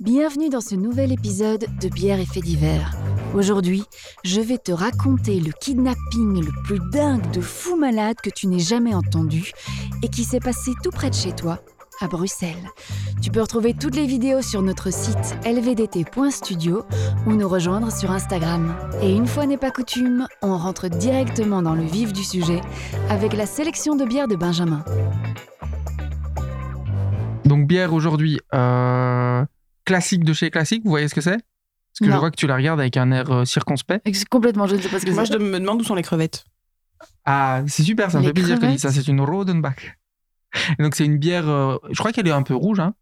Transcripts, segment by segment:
Bienvenue dans ce nouvel épisode de Bière et Faits divers. Aujourd'hui, je vais te raconter le kidnapping le plus dingue de fou malade que tu n'aies jamais entendu et qui s'est passé tout près de chez toi, à Bruxelles. Tu peux retrouver toutes les vidéos sur notre site lvdt.studio ou nous rejoindre sur Instagram. Et une fois n'est pas coutume, on rentre directement dans le vif du sujet avec la sélection de bières de Benjamin. Donc bière aujourd'hui, euh, classique de chez classique, vous voyez ce que c'est? Parce que je vois que tu la regardes avec un air euh, circonspect. Complètement, je ne sais pas ce que Moi, je me demande où sont les crevettes. Ah, c'est super, ça me Les fait plaisir que tu dises ça. C'est une Rodenbach. Et donc c'est une bière, euh, je crois qu'elle est un peu rouge. Hein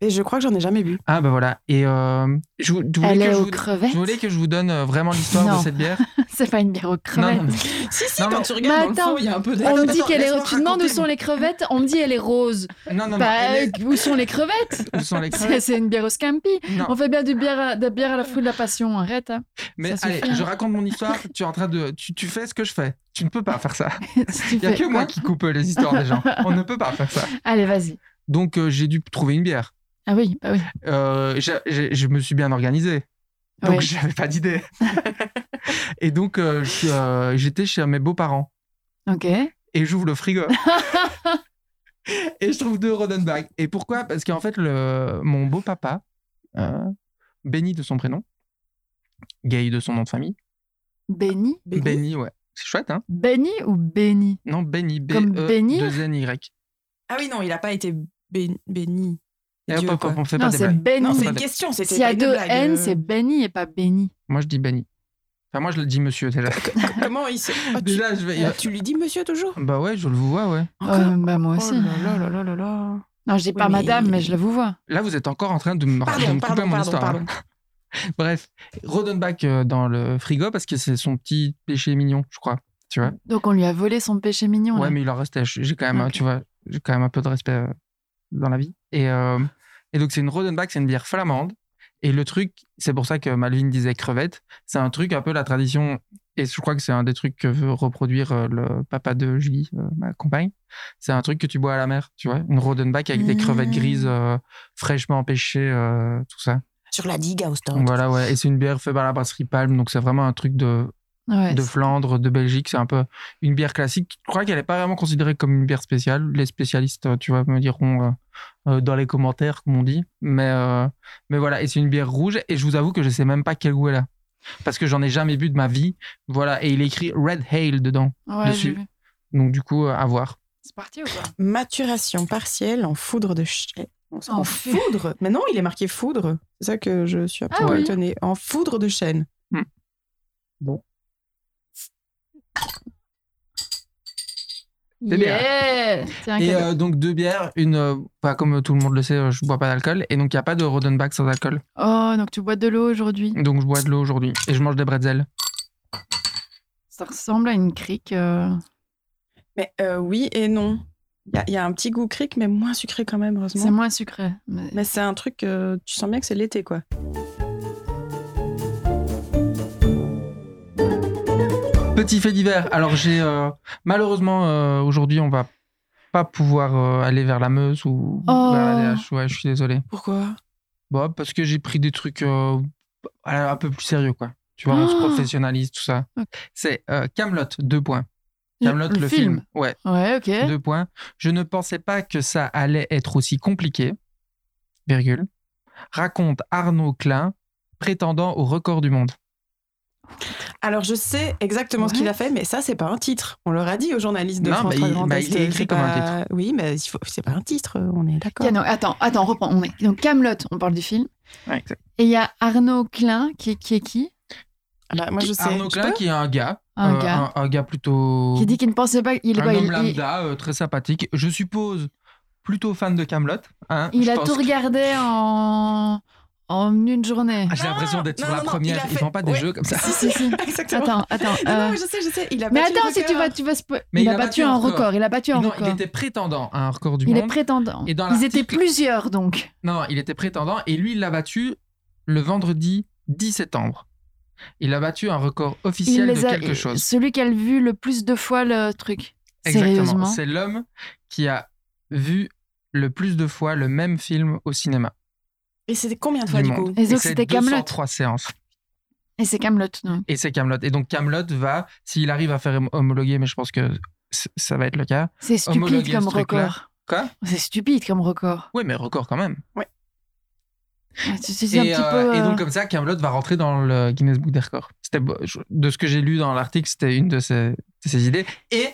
Et je crois que j'en ai jamais bu. ah bah voilà. Et euh, je, vous- je voulais Elle que est je aux vous, crevettes. je voulais que je vous donne euh, vraiment l'histoire Non. de cette bière. C'est pas une bière aux Non, crevettes. non, mais- Si, si, Non, quand tu regardes Mais dans le attends, fond, il y a un peu de... On me dit qu'elle est. Tu demandes où sont les crevettes, on me dit elle est rose. non, non, non, Bah, elle est- où sont les crevettes? Où sont les C'est crevettes? c'est une bière au scampi. Non. On fait bien du bière à, de la bière à la fruit de la passion. Arrête. Hein. Mais ça allez, suffit, hein. je raconte mon histoire. tu es en train de, tu, tu fais ce que je fais. Tu ne peux pas faire ça. Si tu Il y a fais que moi qui coupe les histoires des gens. On ne peut pas faire ça. Allez, vas-y. Donc euh, j'ai dû trouver une bière. Ah oui, bah oui. Euh, je me suis bien organisé. Donc Ouais. j'avais pas d'idée. et donc euh, euh, j'étais chez mes beaux-parents Ok. et j'ouvre le frigo. et je trouve deux Rodenbach. Et pourquoi? Parce qu'en fait le, mon beau-papa, euh, Benny de son prénom, Gay de son nom de famille, Benny? Benny? Ouais. C'est chouette, hein? Benny ou Benny? Non, Benny, B Comme E Benny? 2 N Y. Ah oui, non, il a pas été béni. Dieu, on fait Non, pas des c'est. Non, c'est pas une de- question, S'il y a deux N, euh. c'est Benny et pas Benny. Moi je dis Benny. Enfin moi je le dis monsieur déjà. Comment il se... Oh, tu... déjà je vais. Tu lui dis monsieur toujours? Bah ouais, je le vois, ouais. Euh, bah moi Oh aussi. là là là là là là. Non, je dis Oui, pas mais- madame, mais je la vous vois. Là, vous êtes encore en train de me, de Pardon, me couper pardon, mon pardon, histoire. pardon. hein. Bref, Rodenbach euh, dans le frigo parce que c'est son petit péché mignon, je crois. Tu vois Donc on lui a volé son péché mignon. Ouais, là. mais il en restait. J'ai quand même, Ok. tu vois, j'ai quand même un peu de respect dans la vie. Et, euh, et donc, c'est une Rodenbach, c'est une bière flamande. Et le truc, c'est pour ça que Malvin disait crevette, c'est un truc un peu la tradition. Et je crois que c'est un des trucs que veut reproduire euh, le papa de Julie, euh, ma compagne. C'est un truc que tu bois à la mer, tu vois. Une Rodenbach avec des crevettes Mmh. grises euh, fraîchement pêchées, euh, tout ça. Sur la digue à Ostende. Voilà, ouais. Et c'est une bière faite par la brasserie Palme, donc c'est vraiment un truc de, Ouais, de Flandre, de Belgique. C'est un peu une bière classique. Je crois qu'elle n'est pas vraiment considérée comme une bière spéciale? Les spécialistes, euh, tu vois, me diront euh, euh, dans les commentaires, comme on dit. Mais, euh, mais voilà, et c'est une bière rouge. Et je vous avoue que je sais même pas quel goût elle a. Parce que j'en ai jamais bu de ma vie. Voilà, et il est écrit Red Hail dedans. Ouais, dessus. Donc du coup, euh, à voir. C'est parti ou pas Maturation partielle en foudre de chêne. En En foudre? Mais non, il est marqué foudre. C'est ça que je suis un peu Ah oui. étonnée. En foudre de chêne. C'est bien. Yeah Et euh, donc deux bières, une, euh, pas comme tout le monde le sait, je bois pas d'alcool. Et donc il n'y a pas de Rodenbach sans alcool. Oh, donc tu bois de l'eau aujourd'hui. Donc je bois de l'eau aujourd'hui. Et je mange des bretzels. Ça ressemble à une crique. euh. Mais euh, oui et non. Il y a, il y a un petit goût cric, mais moins sucré quand même, C'est heureusement. moins sucré. mais- Mais c'est un truc, euh, tu sens bien que c'est l'été, quoi. Petit fait divers. Alors j'ai euh, malheureusement euh, aujourd'hui on va pas pouvoir euh, aller vers la Meuse ou Oh. vers la DH. Ouais, je suis désolé. Pourquoi? Bon, parce que j'ai pris des trucs un peu plus sérieux quoi. Tu vois, on se Oh. professionnalise tout ça. C'est Camelot deux points. Camelot le, film. Ouais, Ouais, ok. deux points. Je ne pensais pas que ça allait être aussi compliqué. Virgule. Raconte Arnaud Klein prétendant au record du monde. Alors, je sais exactement ce qu'il a fait, mais ça, c'est pas un titre. On leur a dit aux journalistes de Non, France mais 3 il- Grand bah, Est, il est écrit comme un pas- Oui, mais il faut- c'est pas un titre, on est d'accord. Attends, attends, reprends. On est... Donc Camelot, on parle du film. Ouais, exact. Et il y a Arnaud Klein qui, qui est qui? Ah bah, moi, je sais. Arnaud Klein qui est un gars. Un euh, gars. Un, un gars plutôt. Qui dit qu'il ne pensait pas. Il, est un quoi, homme il, il- lambda, euh, très sympathique. Je suppose plutôt fan de Camelot. Hein, il Je a pense tout que- regardé en, en une journée. Ah, J'ai l'impression d'être Non, sur la non, première. il a Ils fait- font pas des ouais. jeux comme ça. Si, si, si. Exactement. Attends, attends. Non, euh, non, je sais, je sais. Il a Mais battu le attends, si tu record. vas, tu vas spo- Mais il, a battu un record. Il a battu un Non, record. il était prétendant à un record du Il est monde. prétendant. Et dans Ils étaient plusieurs donc. Non, il était prétendant et lui, il l'a battu le vendredi 10 septembre. Il a battu un record officiel de les a- quelque chose. Celui qui a vu le plus de fois le truc. Exactement. Sérieusement. C'est l'homme qui a vu le plus de fois le même film au cinéma. Et c'était combien de fois Du du, coup. Et donc, c'est c'était Kaamelott. 203 séances. Et c'est Camelot. non Et c'est Camelot. Et donc Camelot va, s'il arrive à faire homologuer, mais je pense que ça va être le cas. C'est stupide comme ce record. Quoi? C'est stupide comme record. Oui, mais record quand même. Un Et, petit euh, peu. et euh, donc comme ça, Camelot va rentrer dans le Guinness Book des records. C'était de ce que j'ai lu dans l'article, c'était une de ses, de ses idées. Et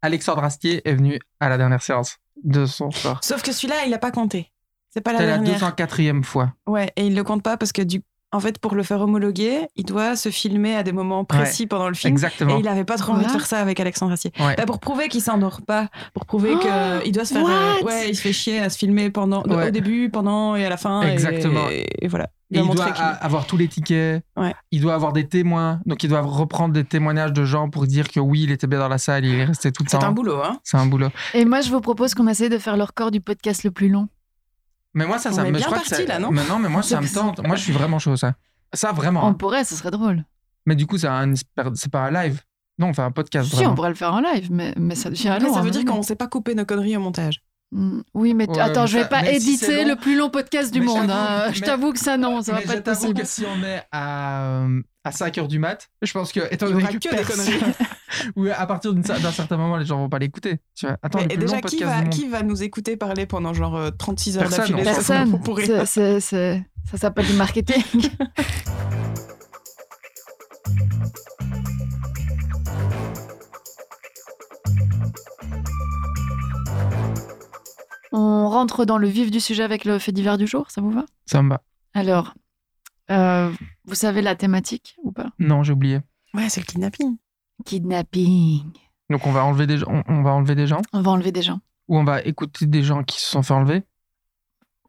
Alexandre Astier est venu à la dernière séance de son sport. Sauf que celui-là, il a pas compté. C'est pas la dernière. 204e fois. Ouais, et il le compte pas parce que du en fait, pour le faire homologuer, il doit se filmer à des moments précis pendant le film. Exactement. Et il avait pas trop envie de faire ça avec Alexandre Astier. Ouais. Bah, pour prouver qu'il s'endort pas, pour prouver Oh, que il doit se faire. euh, ouais, il se fait chier à se filmer pendant, Ouais. au début, pendant et à la fin. Exactement. Et, et voilà. Et il doit qu'il- a- avoir tous les tickets. Ouais. Il doit avoir des témoins. Donc, ils doivent reprendre des témoignages de gens pour dire que oui, il était bien dans la salle, il est resté tout le temps. C'est un boulot, hein. C'est un boulot. Et moi, je vous propose qu'on essaye de faire le record du podcast le plus long. Mais moi, ça, On ça me. bien je crois que parti, ça- là, non Mais non, mais moi, ça me tente. Moi, je suis vraiment chaud, ça. Ça, vraiment. On hein. pourrait, ce serait drôle. Mais du coup, c'est un... c'est pas un live. Non, on fait un podcast. Si, vraiment. on pourrait le faire en live, mais, mais ça devient long. ça à veut dire qu'on sait pas couper nos conneries au montage. Mm, Oui, mais Ouais, attends, mais je vais ça- pas mais si c'est éditer long- le plus long podcast du Mais monde. hein. Je mais- t'avoue que ça, non, ça va Mais pas je être possible. que si on est à, euh, à 5 h du mat, je pense que, étant donné que, personne- conneries. ou à partir d'un certain moment, les gens vont pas l'écouter. Attends, Mais déjà, qui va, qui va nous écouter parler pendant genre euh, 36 heures Personne, d'affilée Personne. c'est- Ça s'appelle du marketing. On rentre dans le vif du sujet avec le fait divers du jour, ça vous va? Ça me va. Alors, euh, vous savez la thématique ou pas? Non, j'ai oublié. Ouais, c'est le kidnapping. Kidnapping. Donc, on va enlever des gens, on, on va enlever des gens? On va enlever des gens. ou on va écouter des gens qui se sont fait enlever?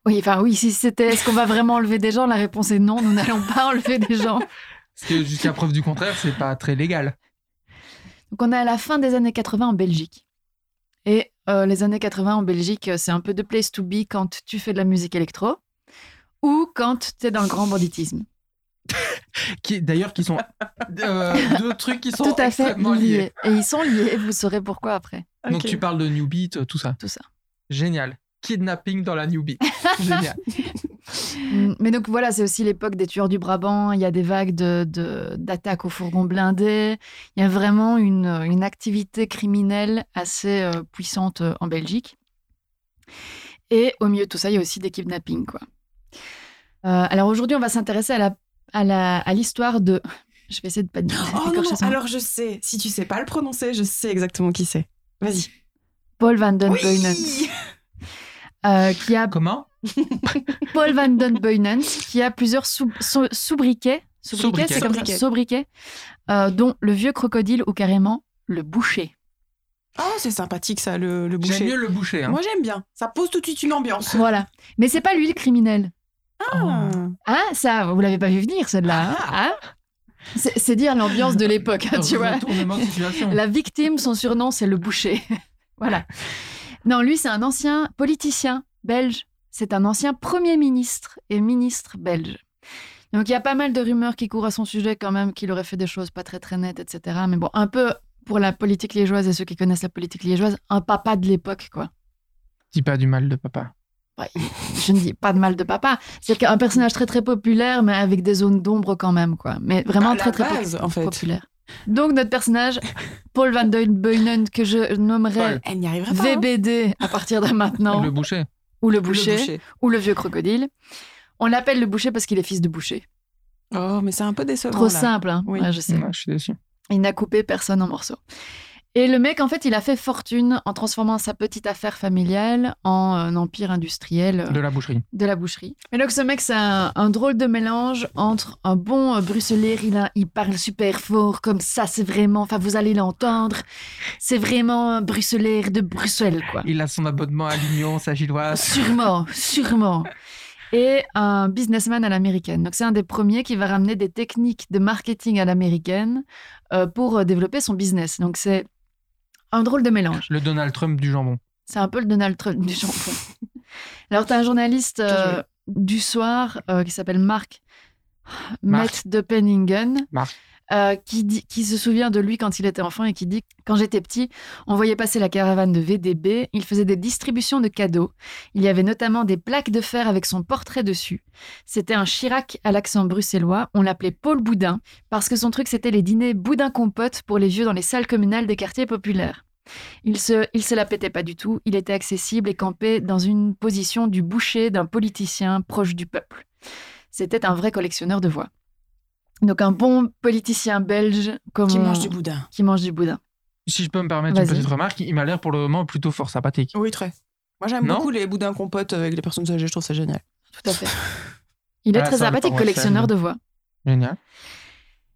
Oui, enfin oui, si c'était est-ce qu'on va vraiment enlever des gens? La réponse est non, nous n'allons pas enlever des gens. Parce que jusqu'à preuve du contraire, c'est pas très légal. Donc on est à la fin des années 80 en Belgique. Et euh, les années 80 en Belgique, euh, c'est un peu de place to be quand tu fais de la musique électro ou quand tu es dans le grand banditisme. Qui, d'ailleurs, qui sont euh, deux trucs qui sont Tout à fait liés. liés. Et ils sont liés, vous saurez pourquoi après. Donc, tu parles de New Beat, euh, tout ça. Tout ça. Génial. Kidnapping dans la New Beat. Génial. Mm, Mais donc voilà, c'est aussi l'époque des tueurs du Brabant. Il y a des vagues de- de- d'attaques aux fourgons blindés. Il y a vraiment une, une activité criminelle assez euh, puissante euh, en Belgique. Et au milieu de tout ça, il y a aussi des kidnappings. Quoi. Euh, alors aujourd'hui, on va s'intéresser à la à la- à l'histoire de. Je vais essayer de pas dire. Oh non, alors je sais. Si tu sais pas le prononcer, je sais exactement qui c'est. Vas-y. Paul Van Den Oui euh, qui a Comment? Paul Van Den qui a plusieurs sous- sous- sobriquets. Sobriquets, c'est comme ça, Sobriquets. euh, dont le vieux crocodile ou carrément le boucher. Oh, c'est sympathique ça, le, le J'aime boucher. mieux le boucher. Hein. Moi j'aime bien. Ça pose tout de suite une ambiance. Voilà. Mais c'est pas lui le criminel. Ah. Hein, ça, vous l'avez pas vu venir, celle-là. hein Hein c'est dire l'ambiance de l'époque, hein, tu vois. La victime, son surnom, c'est le boucher. voilà. Non, lui, c'est un ancien politicien belge. C'est un ancien premier ministre et ministre belge. Donc, il y a pas mal de rumeurs qui courent à son sujet quand même, qu'il aurait fait des choses pas très très nettes, etc. Mais bon, un peu pour la politique liégeoise et ceux qui connaissent la politique liégeoise, un papa de l'époque, quoi. Dis pas du mal de papa. Je ne dis pas de mal de papa. C'est qu'un personnage très très populaire, mais avec des zones d'ombre quand même, quoi. Mais vraiment À très très po- base, en fait. populaire. Donc notre personnage, Paul Van Den Beunen, que je nommerai Paul. Elle n'y arriverait pas. hein. VBD à partir de maintenant, Le boucher. ou le Le boucher, ou le vieux crocodile. On l'appelle le boucher parce qu'il est fils de boucher. Oh, mais c'est un peu décevant. Trop là. simple, hein Oui. Ouais, je sais. Ouais, je suis déçu. Il n'a coupé personne en morceaux. Et le mec, en fait, il a fait fortune en transformant sa petite affaire familiale en un empire industriel. euh, De la boucherie. de la boucherie. Et donc ce mec, c'est un, un drôle de mélange entre un bon euh, bruxellaire, il, a- il parle super fort, comme ça, c'est vraiment, enfin vous allez l'entendre, c'est vraiment un de Bruxelles, quoi. Il a son abonnement à l'Union, sa gilloise. Sûrement, sûrement. Et un businessman à l'américaine. Donc c'est un des premiers qui va ramener des techniques de marketing à l'américaine euh, pour euh, développer son business. Donc c'est un drôle de mélange. Le Donald Trump du jambon. C'est un peu le Donald Trump du jambon. Alors, tu as un journaliste euh, du soir euh, qui s'appelle Marc Marc. Met de Penningen, Marc. Euh, qui, se souvient de lui quand il était enfant et qui dit Quand j'étais petit, on voyait passer la caravane de VDB, il faisait des distributions de cadeaux. Il y avait notamment des plaques de fer avec son portrait dessus. C'était un Chirac à l'accent bruxellois, on l'appelait Paul Boudin, parce que son truc c'était les dîners Boudin-compote pour les vieux dans les salles communales des quartiers populaires. Il se, il se la pétait pas du tout, il était accessible et campé dans une position du boucher d'un politicien proche du peuple. C'était un vrai collectionneur de voix. Donc un bon politicien belge comme Qui on- mange du boudin. qui mange du boudin. Si je peux me permettre une petite remarque, il m'a l'air pour le moment plutôt fort sympathique. Oui, très. Moi, j'aime beaucoup les boudins compotes avec les personnes âgées. Je trouve ça génial. Tout à fait. Il est Ah, très sympathique, collectionneur de voix. Génial.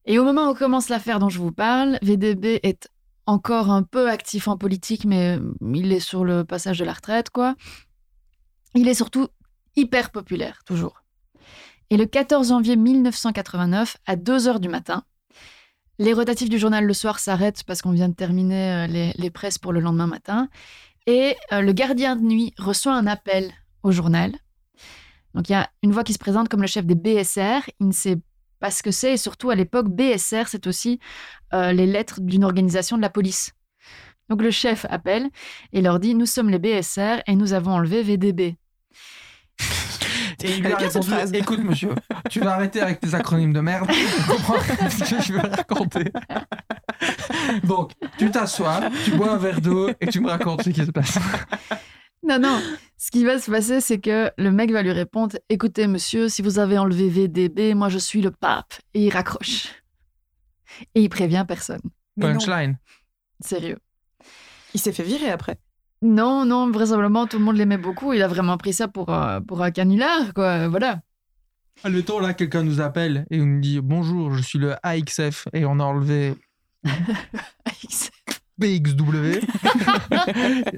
Et au moment où commence l'affaire dont je vous parle, VDB est encore un peu actif en politique, mais euh, il est sur le passage de la retraite, quoi. Il est surtout hyper populaire, toujours. Et le 14 janvier 1989, à 2 heures du matin, les rotatifs du journal Le Soir s'arrêtent parce qu'on vient de terminer euh, les, presses pour le lendemain matin. Et euh, le gardien de nuit reçoit un appel au journal. Donc il y a une voix qui se présente comme le chef des BSR. Il ne sait pas ce que c'est. Et surtout, à l'époque, BSR, c'est aussi euh, les lettres d'une organisation de la police. Donc le chef appelle et leur dit Nous sommes les BSR et nous avons enlevé VDB. Et il lui a répondu. Écoute, monsieur, tu vas arrêter avec tes acronymes de merde. Tu comprends ce que je vais raconter. Donc, tu t'assois, tu bois un verre d'eau et tu me racontes ce qui se passe. Non, non. Ce qui va se passer, c'est que le mec va lui répondre Écoutez, monsieur, si vous avez enlevé VDB, moi je suis le pape. Et il raccroche. Et il prévient personne. Mais non, Punchline. Sérieux. il s'est fait virer après. Non, non, vraisemblablement, tout le monde l'aimait beaucoup. Il a vraiment pris ça pour, euh, pour un canular, quoi. Voilà. Admettons, là, quelqu'un nous appelle et nous dit Bonjour, je suis le AXF et on a enlevé BXW.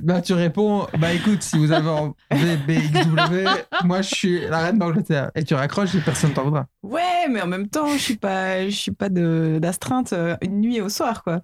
bah, tu réponds Bah, écoute, si vous avez enlevé BXW, moi, je suis la reine d'Angleterre. Et tu raccroches et personne t'en voudra. Ouais, mais en même temps, je suis pas, je suis pas de- d'astreinte euh, une nuit au soir, quoi.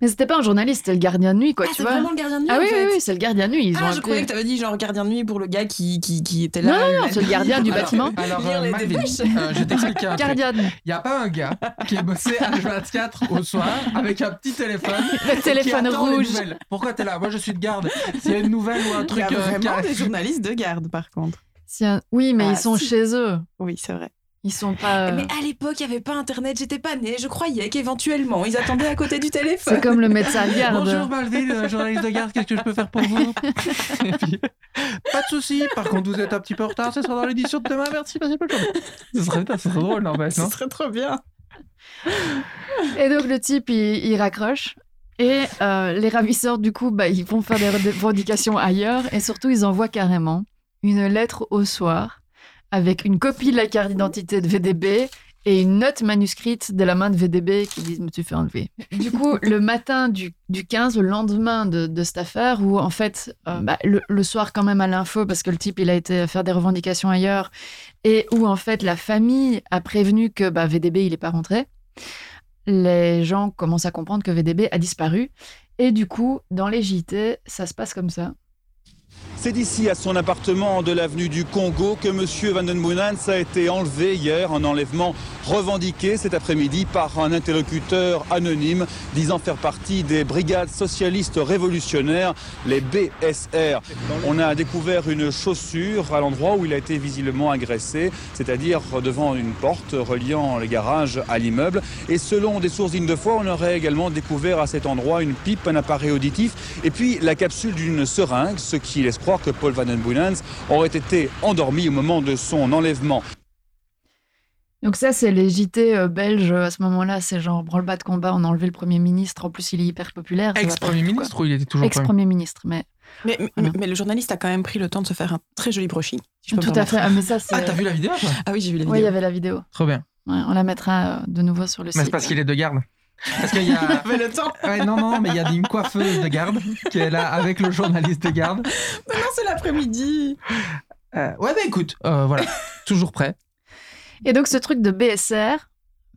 Mais c'était pas un journaliste, c'était le gardien de nuit, quoi, ah, tu c'est vois. vraiment le gardien de nuit, ah en oui, fait. oui, oui, c'est le gardien de nuit. Ils ont ah, je appelé- croyais que t'avais dit genre gardien de nuit pour le gars qui, qui, qui était là. Non, non, c'est le gardien du Alors- bâtiment. Alors, Lire euh, les Malvin, euh, je vais t'expliquer un truc. Gardien de nuit. Il n'y a pas un gars qui est bossé H24 au soir avec un petit téléphone. Le téléphone qui attend les rouge. Pourquoi t'es là? Moi, je suis de garde. S'il y a une nouvelle ou un Il truc. y a euh, vraiment des journalistes de garde, par contre. Si un- Oui, mais Ah, ils sont si. chez eux. Oui, c'est vrai. Ils sont pas. euh, Mais à l'époque, il n'y avait pas Internet, j'étais pas née. Je croyais qu'éventuellement, ils attendaient à côté du téléphone. C'est comme le médecin de garde. Bonjour Malvin, euh, journaliste de garde, qu'est-ce que je peux faire pour vous puis, Pas de souci. Par contre, vous êtes un petit peu en retard, ce sera dans l'édition de demain. Merci, passez bonne journée. Ce serait, ce serait drôle, non, Ce non serait trop bien. Et donc le type, il, il raccroche. Et euh, les ravisseurs, du coup, bah, ils vont faire des revendications ailleurs. Et surtout, ils envoient carrément une lettre au soir avec une copie de la carte d'identité de VDB et une note manuscrite de la main de VDB qui dit « me suis fait enlever ». Du coup, le matin du, du 15, le lendemain de, de cette affaire, où en fait, euh, bah, le, le soir quand même à l'info, parce que le type, il a été faire des revendications ailleurs, et où en fait, la famille a prévenu que bah, VDB, il n'est pas rentré les gens commencent à comprendre que VDB a disparu. Et du coup, dans les JT, ça se passe comme ça. C'est d'ici à son appartement de l'avenue du Congo que M. Van den Boenans a été enlevé hier, un enlèvement revendiqué cet après-midi par un interlocuteur anonyme disant faire partie des brigades socialistes révolutionnaires, les BSR. On a découvert une chaussure à l'endroit où il a été visiblement agressé, c'est-à-dire devant une porte reliant les garages à l'immeuble. Et selon des sources dignes de foi, on aurait également découvert à cet endroit une pipe, un appareil auditif et puis la capsule d'une seringue, ce qui laisse croire que Paul Van den aurait été endormi au moment de son enlèvement. Donc ça, c'est les JT euh, belges à ce moment-là. C'est genre branle-bas de combat, on a enlevé le Premier ministre. En plus, il est hyper populaire. Ex-premier ministre ou il était toujours premier Ex-premier ministre, mais Mais, mais, mais le journaliste a quand même pris le temps de se faire un très joli brushing. si tout à fait. Ah, mais ça, c'est... Ah, t'as vu la vidéo Ah oui, j'ai vu la Oui, il y vidéo. avait la vidéo. Trop bien. Ouais, on la mettra euh, de nouveau sur le Mais site. c'est parce qu'il est de garde. Parce qu'il y a. avait le temps. Ouais, non, non, mais il y a une coiffeuse de garde qui est là avec le journaliste de garde. Mais non, c'est l'après-midi. Euh, ouais, bah écoute, euh, voilà, toujours prêt. Et donc, ce truc de BSR,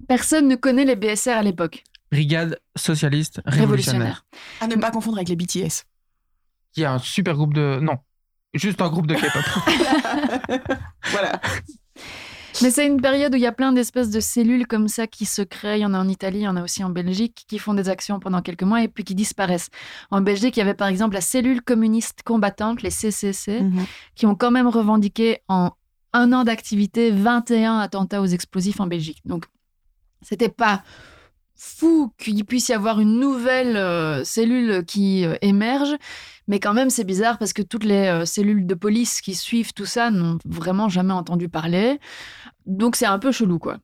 personne ne connaît les BSR à l'époque. Brigade socialiste révolutionnaire. Révolutionnaire. À ne pas confondre avec les BTS. Qui est un super groupe de. Non, juste un groupe de K-pop. Voilà. Mais c'est une période où il y a plein d'espèces de cellules comme ça qui se créent. Il y en a en Italie, il y en a aussi en Belgique, qui font des actions pendant quelques mois et puis qui disparaissent. En Belgique, il y avait par exemple la cellule communiste combattante, les CCC, Mhm. qui ont quand même revendiqué en un an d'activité 21 attentats aux explosifs en Belgique. Donc, c'était pas fou qu'il puisse y avoir une nouvelle euh, cellule qui euh, émerge, mais quand même c'est bizarre parce que toutes les euh, cellules de police qui suivent tout ça n'ont vraiment jamais entendu parler. Donc c'est un peu chelou quoi.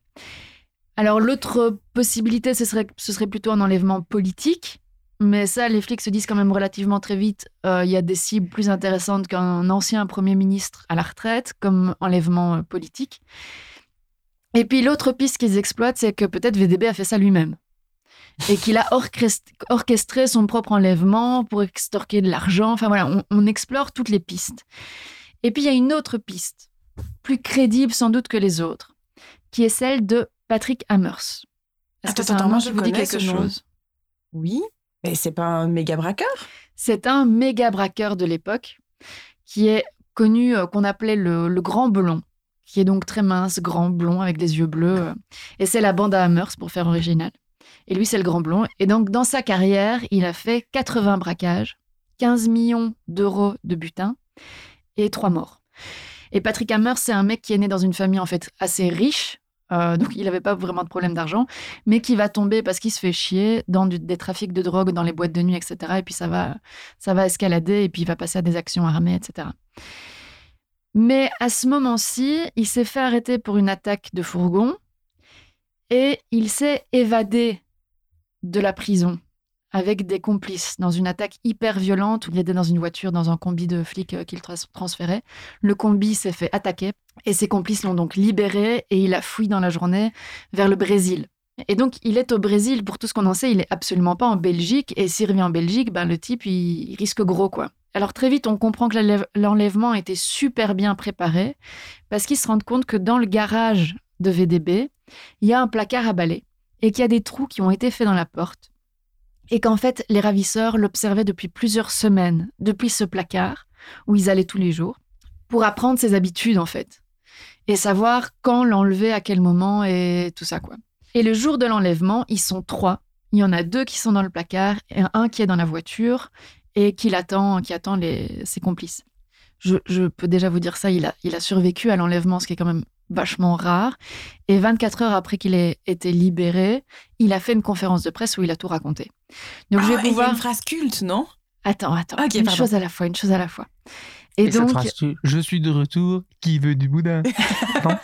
Alors l'autre possibilité ce serait, ce serait plutôt un enlèvement politique. Mais ça, les flics se disent quand même relativement très vite. euh, Il y a des cibles plus intéressantes qu'un ancien Premier ministre à la retraite, comme enlèvement euh, politique. Et puis l'autre piste qu'ils exploitent, c'est que peut-être VDB a fait ça lui-même. Et qu'il a orchest- orchestré son propre enlèvement pour extorquer de l'argent. Enfin voilà, on, on explore toutes les pistes. Et puis il y a une autre piste, plus crédible sans doute que les autres, qui est celle de Patrick Hammers. Est-ce que moi, je vous connais quelque chose? Oui, mais c'est pas un méga braqueur? C'est un méga braqueur de l'époque qui est connu, euh, qu'on appelait le, grand blond, qui est donc très mince, grand, blond, avec des yeux bleus. euh, Et c'est la bande à Hammers, pour faire original. Et lui, c'est le grand blond. Et donc, dans sa carrière, il a fait 80 braquages, 15 millions d'euros de butin et 3 morts. Et Patrick Hammers, c'est un mec qui est né dans une famille en fait assez riche. Euh, donc, il n'avait pas vraiment de problème d'argent, mais qui va tomber parce qu'il se fait chier dans des trafics de drogue, dans les boîtes de nuit, etc. Et puis ça va, ça va escalader et puis il va passer à des actions armées, etc. Mais à ce moment-ci, il s'est fait arrêter pour une attaque de fourgon et il s'est évadé de la prison avec des complices dans une attaque hyper violente où il était dans une voiture, dans un combi de flics euh, qu'il trans- transférait. Le combi s'est fait attaquer et ses complices l'ont donc libéré et il a fui dans la journée vers le Brésil. Et donc, il est au Brésil, pour tout ce qu'on en sait, il est absolument pas en Belgique. Et s'il revient en Belgique, ben, le type, risque gros, quoi. Alors, très vite, on comprend que l'enlève- l'enlèvement était super bien préparé parce qu'ils se rendent compte que dans le garage de VDB, il y a un placard à balai et qu'il y a des trous qui ont été faits dans la porte. Et qu'en fait, les ravisseurs l'observaient depuis plusieurs semaines, depuis ce placard où ils allaient tous les jours, pour apprendre ses habitudes, en fait. Et savoir quand l'enlever, à quel moment et tout ça, quoi. Et le jour de l'enlèvement, ils sont trois. Il y en a deux qui sont dans le placard et un qui est dans la voiture et qui l'attend, qui attend les, ses complices. Je, je peux déjà vous dire ça, il a, il a survécu à l'enlèvement, ce qui est quand même vachement rare. Et 24 heures après qu'il ait été libéré, il a fait une conférence de presse où il a tout raconté. Donc je Ah, vais et il y a pouvoir... une phrase culte, non? Attends, attends. Une pardon. chose à la fois, une chose à la fois. Et, Et, cette donc, phrase, je suis de retour, qui veut du boudin? Non?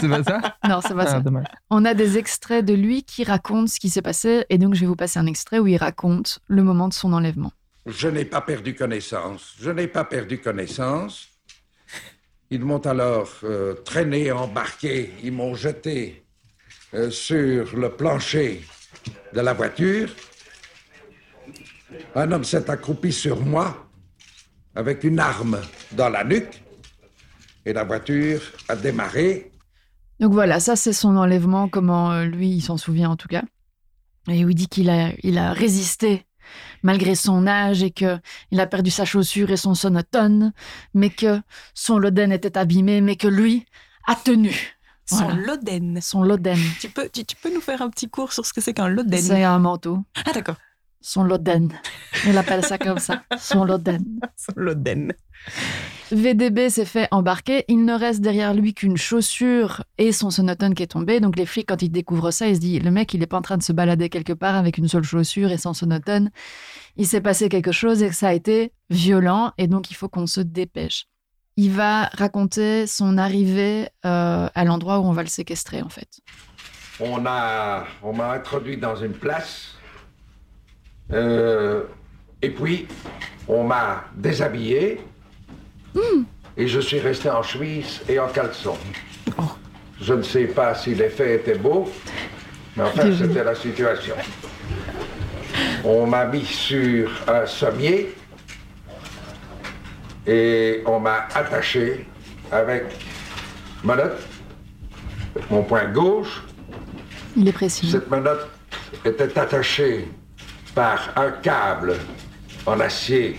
C'est pas ça? Non, c'est pas ça. Ah, dommage. On a des extraits de lui qui racontent ce qui s'est passé. Et donc, je vais vous passer un extrait où il raconte le moment de son enlèvement. Je n'ai pas perdu connaissance. Je n'ai pas perdu connaissance. Ils m'ont alors euh, traîné, embarqué. Ils m'ont jeté euh, sur le plancher de la voiture. Un homme s'est accroupi sur moi avec une arme dans la nuque. Et la voiture a démarré. Donc voilà, ça c'est son enlèvement, comment euh, lui il s'en souvient en tout cas. Et il dit qu'il a, il a résisté malgré son âge et que il a perdu sa chaussure et son sonotone, mais que son loden était abîmé, mais que lui a tenu. Son Voilà. loden. Son loden, Tu peux, tu, tu peux nous faire un petit cours sur ce que c'est qu'un loden? C'est un manteau. Ah d'accord. Son loden. Il appelle ça comme ça. Son loden. Son loden. VDB s'est fait embarquer. Il ne reste derrière lui qu'une chaussure et son sonotone qui est tombé. Donc les flics, quand ils découvrent ça, ils se disent le mec, il n'est pas en train de se balader quelque part avec une seule chaussure et son sonotone. Il s'est passé quelque chose et ça a été violent et donc il faut qu'on se dépêche. Il va raconter son arrivée euh, à l'endroit où on va le séquestrer en fait. On on m'a introduit dans une place. Euh, et puis, on m'a déshabillé. Et je suis resté en chemise et en caleçon. Je ne sais pas si l'effet était beau, mais enfin, c'était la situation. On m'a mis sur un sommier et on m'a attaché avec menotte, mon poing gauche, Il est précis. cette menotte était attachée par un câble en acier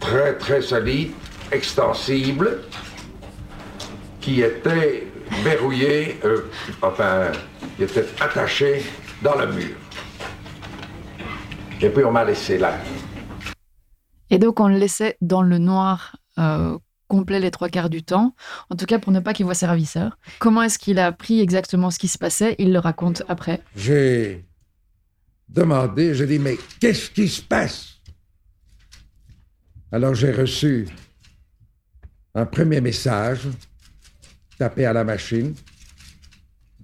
très très solide, extensible, qui était verrouillé, euh, enfin, il était attaché dans le mur. Et puis on m'a laissé là. Et donc on le laissait dans le noir euh, complet les trois quarts du temps, en tout cas pour ne pas qu'il voit ses ravisseurs. Comment est-ce qu'il a appris exactement ce qui se passait? Il le raconte après. J'ai demandé, j'ai dit, mais qu'est-ce qui se passe? Alors j'ai reçu un premier message tapé à la machine.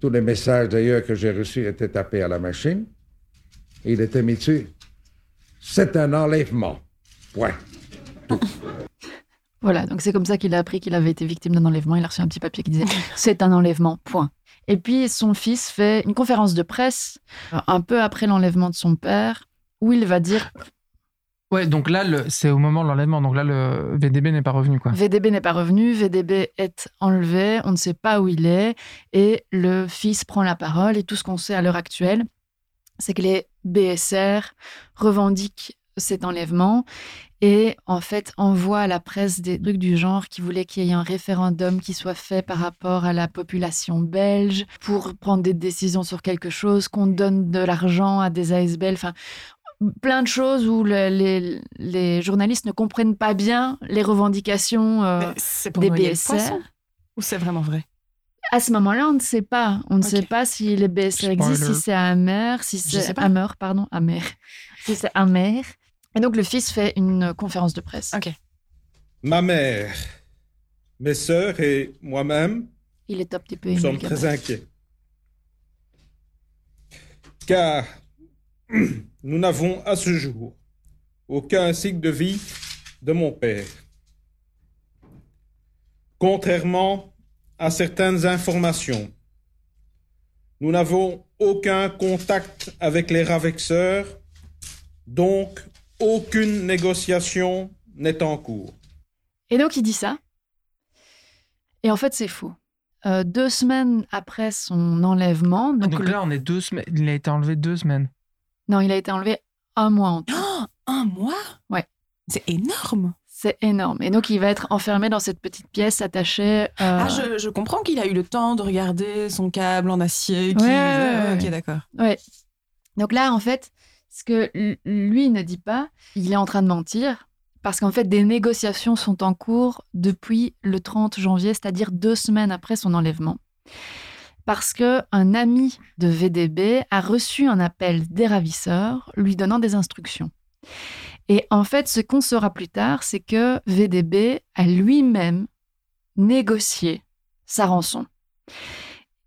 Tous les messages d'ailleurs que j'ai reçus étaient tapés à la machine. Il était mis dessus. C'est un enlèvement. Point. Voilà, donc c'est comme ça qu'il a appris qu'il avait été victime d'un enlèvement. Il a reçu un petit papier qui disait c'est un enlèvement, point. Et puis son fils fait une conférence de presse un peu après l'enlèvement de son père où il va dire Ouais, donc là, c'est au moment de l'enlèvement. Donc là, le VDB n'est pas revenu, quoi. VDB n'est pas revenu, VDB est enlevé, on ne sait pas où il est, et le fils prend la parole, et tout ce qu'on sait à l'heure actuelle, c'est que les BSR revendiquent cet enlèvement et en fait envoient à la presse des trucs du genre qui voulaient qu'il y ait un référendum qui soit fait par rapport à la population belge pour prendre des décisions sur quelque chose, qu'on donne de l'argent à des ASBL, enfin plein de choses où le- les, les journalistes ne comprennent pas bien les revendications euh, pour des le BSR. Ou c'est vraiment vrai? À ce moment-là, on ne sait pas. On ne sait pas si les BSR existent, si c'est amer, si c'est amer, pardon, amer. si c'est amer. Et donc le fils fait une conférence de presse. Ok. Ma mère, mes sœurs et moi-même Il est un petit peu nous sommes très inquiets. Car nous n'avons à ce jour aucun signe de vie de mon père. Contrairement à certaines informations, nous n'avons aucun contact avec les ravexeurs, donc aucune négociation n'est en cours. Et donc il dit ça. Et en fait, c'est faux. Euh, deux semaines après son enlèvement, donc, Donc, le- là, on est deux semaines. Il a été enlevé deux semaines. Non, il a été enlevé un mois en tout. Oh, un mois? Ouais. C'est énorme. C'est énorme. Et donc il va être enfermé dans cette petite pièce attachée. euh, Ah, je, je comprends qu'il a eu le temps de regarder son câble en acier. qui- Ouais, ouais, ouais, ok, d'accord. Ouais. Donc là, en fait, ce que lui ne dit pas, il est en train de mentir, parce qu'en fait, des négociations sont en cours depuis le 30 janvier, c'est-à-dire deux semaines après son enlèvement. Parce que un ami de VDB a reçu un appel des ravisseurs lui donnant des instructions. Et en fait, ce qu'on saura plus tard, c'est que VDB a lui-même négocié sa rançon.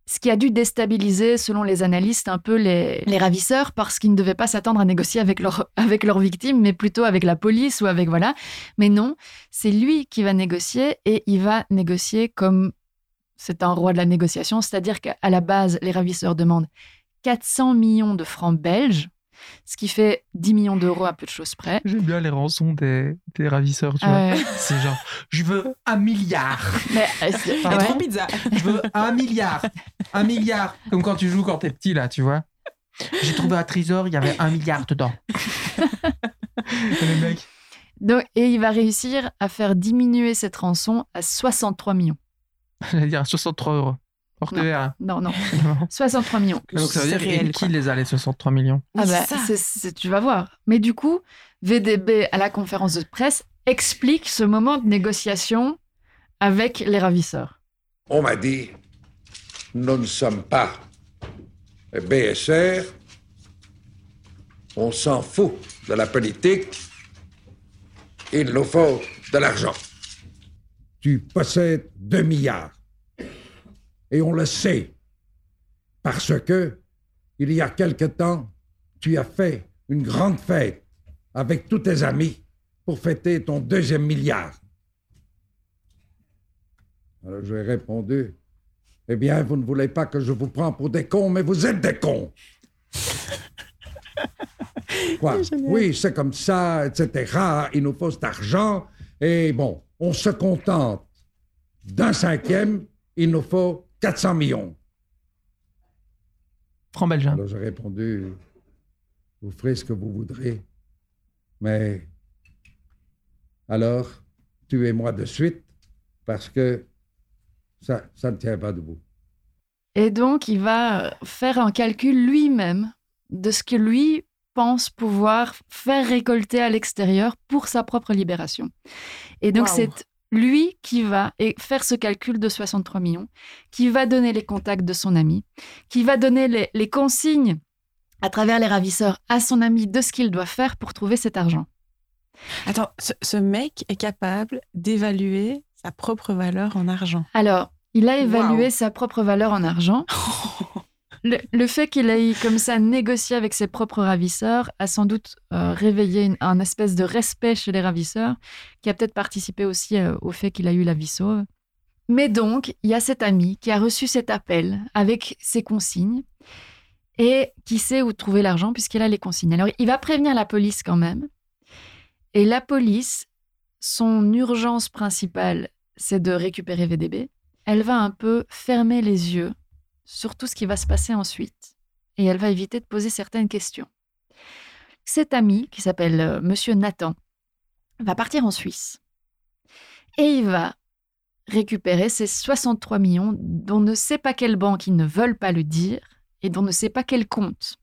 Ce qui a dû déstabiliser, selon les analystes, un peu les, les ravisseurs parce qu'ils ne devaient pas s'attendre à négocier avec leur, avec leur victime, mais plutôt avec la police ou avec voilà. Mais non, c'est lui qui va négocier et il va négocier comme c'est un roi de la négociation, c'est-à-dire qu'à la base, les ravisseurs demandent 400 millions de francs belges, ce qui fait 10 millions d'euros à peu de choses près. J'aime bien les rançons des, des ravisseurs, tu vois. Euh, C'est genre, je veux un milliard. mais, euh, c'est- Et ouais. trop pizza. Je veux un milliard. Un milliard. Comme quand tu joues quand t'es petit, là, tu vois. J'ai trouvé un trésor, il y avait un milliard dedans. Le mec, Donc, et il va réussir à faire diminuer cette rançon à 63 millions. J'allais dire 63 euros. Hors Non. TVA. Non, non, Non. 63 millions. Donc ça veut C'est dire réel, quoi. qui les a les 63 millions? Ah bah, tu vas voir. Mais du coup, VDB, à la conférence de presse, explique ce moment de négociation avec les ravisseurs. On m'a dit, nous ne sommes pas BSR, on s'en fout de la politique, il nous faut de l'argent. Tu possèdes 2 milliards. Et on le sait, parce que, il y a quelque temps, tu as fait une grande fête avec tous tes amis pour fêter ton deuxième milliard. Alors j'ai répondu, eh bien, vous ne voulez pas que je vous prends pour des cons, mais vous êtes des cons. Quoi? Oui, c'est comme ça, etc. Il nous faut cet argent. Et bon, on se contente d'un cinquième, il nous faut 400 millions. Franc. Alors j'ai répondu, vous ferez ce que vous voudrez, mais alors tuez-moi de suite parce que ça, ça ne tient pas debout. Et donc, il va faire un calcul lui-même de ce que lui pense pouvoir faire récolter à l'extérieur pour sa propre libération. Et donc, c'est lui qui va faire ce calcul de 63 millions, qui va donner les contacts de son ami, qui va donner les, les consignes à travers les ravisseurs à son ami de ce qu'il doit faire pour trouver cet argent. Attends, ce, ce mec est capable d'évaluer sa propre valeur en argent. Alors, il a évalué sa propre valeur en argent. Le, fait qu'il ait comme ça négocié avec ses propres ravisseurs a sans doute euh, réveillé un espèce de respect chez les ravisseurs, qui a peut-être participé aussi euh, au fait qu'il a eu la vie sauve. Mais donc, il y a cet ami qui a reçu cet appel avec ses consignes et qui sait où trouver l'argent puisqu'il a les consignes. Alors, il va prévenir la police quand même. Et la police, son urgence principale, c'est de récupérer VDB. Elle va un peu fermer les yeux sur tout ce qui va se passer ensuite. Et elle va éviter de poser certaines questions. Cet ami, qui s'appelle euh, Monsieur Nathan, va partir en Suisse. Et il va récupérer ces 63 millions dont ne sait pas quelle banque ils ne veulent pas le dire et dont ne sait pas quel compte.